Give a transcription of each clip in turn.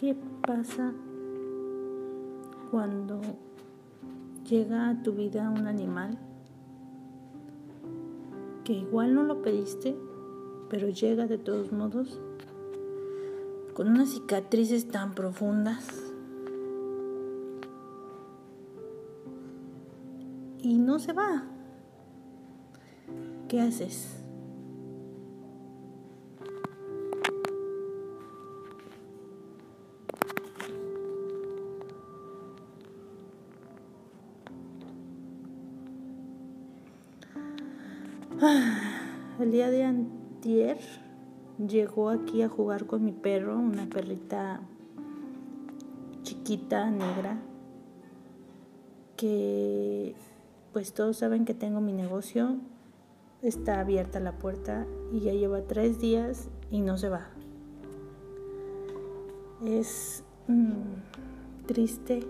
¿Qué pasa cuando llega a tu vida un animal que igual no lo pediste, pero llega de todos modos con unas cicatrices tan profundas y no se va? ¿Qué haces? El día de antier llegó aquí a jugar con mi perro, una perrita chiquita, negra, que pues todos saben que tengo mi negocio, está abierta la puerta y ya lleva tres días y no se va. Es mm, triste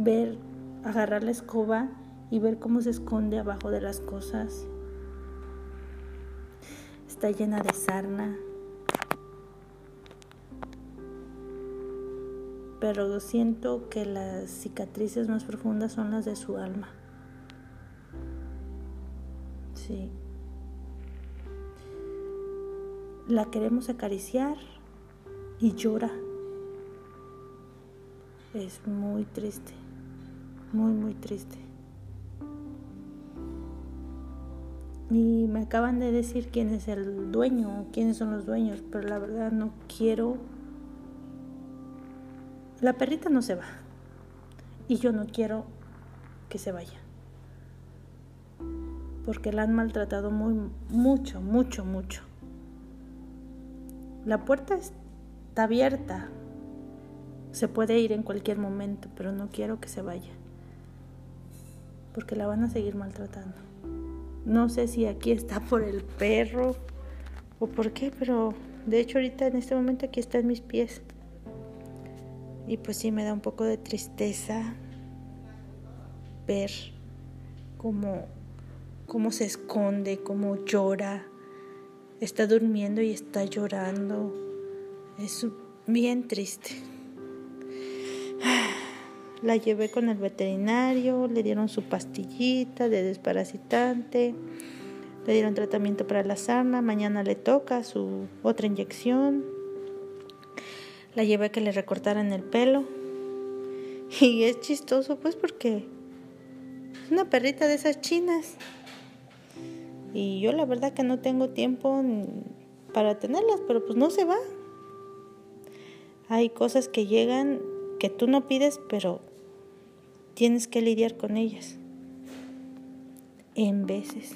ver, agarrar la escoba y ver cómo se esconde abajo de las cosas. Está llena de sarna. Pero siento que las cicatrices más profundas son las de su alma. Sí. La queremos acariciar y llora. Es muy triste, muy, muy triste. Y me acaban de decir quién es el dueño, quiénes son los dueños, pero la verdad no quiero... La perrita no se va. Y yo no quiero que se vaya. Porque la han maltratado muy, mucho, mucho, mucho. La puerta está abierta. Se puede ir en cualquier momento, pero no quiero que se vaya. Porque la van a seguir maltratando. No sé si aquí está por el perro o por qué, pero de hecho ahorita en este momento aquí están mis pies. Y pues sí me da un poco de tristeza ver cómo, cómo se esconde, cómo llora. Está durmiendo y está llorando. Es bien triste. La llevé con el veterinario, le dieron su pastillita de desparasitante, le dieron tratamiento para la sarna, mañana le toca su otra inyección. La llevé a que le recortaran el pelo. Y es chistoso pues porque es una perrita de esas chinas. Y yo la verdad que no tengo tiempo para tenerlas, pero pues no se va. Hay cosas que llegan que tú no pides, pero tienes que lidiar con ellas en veces.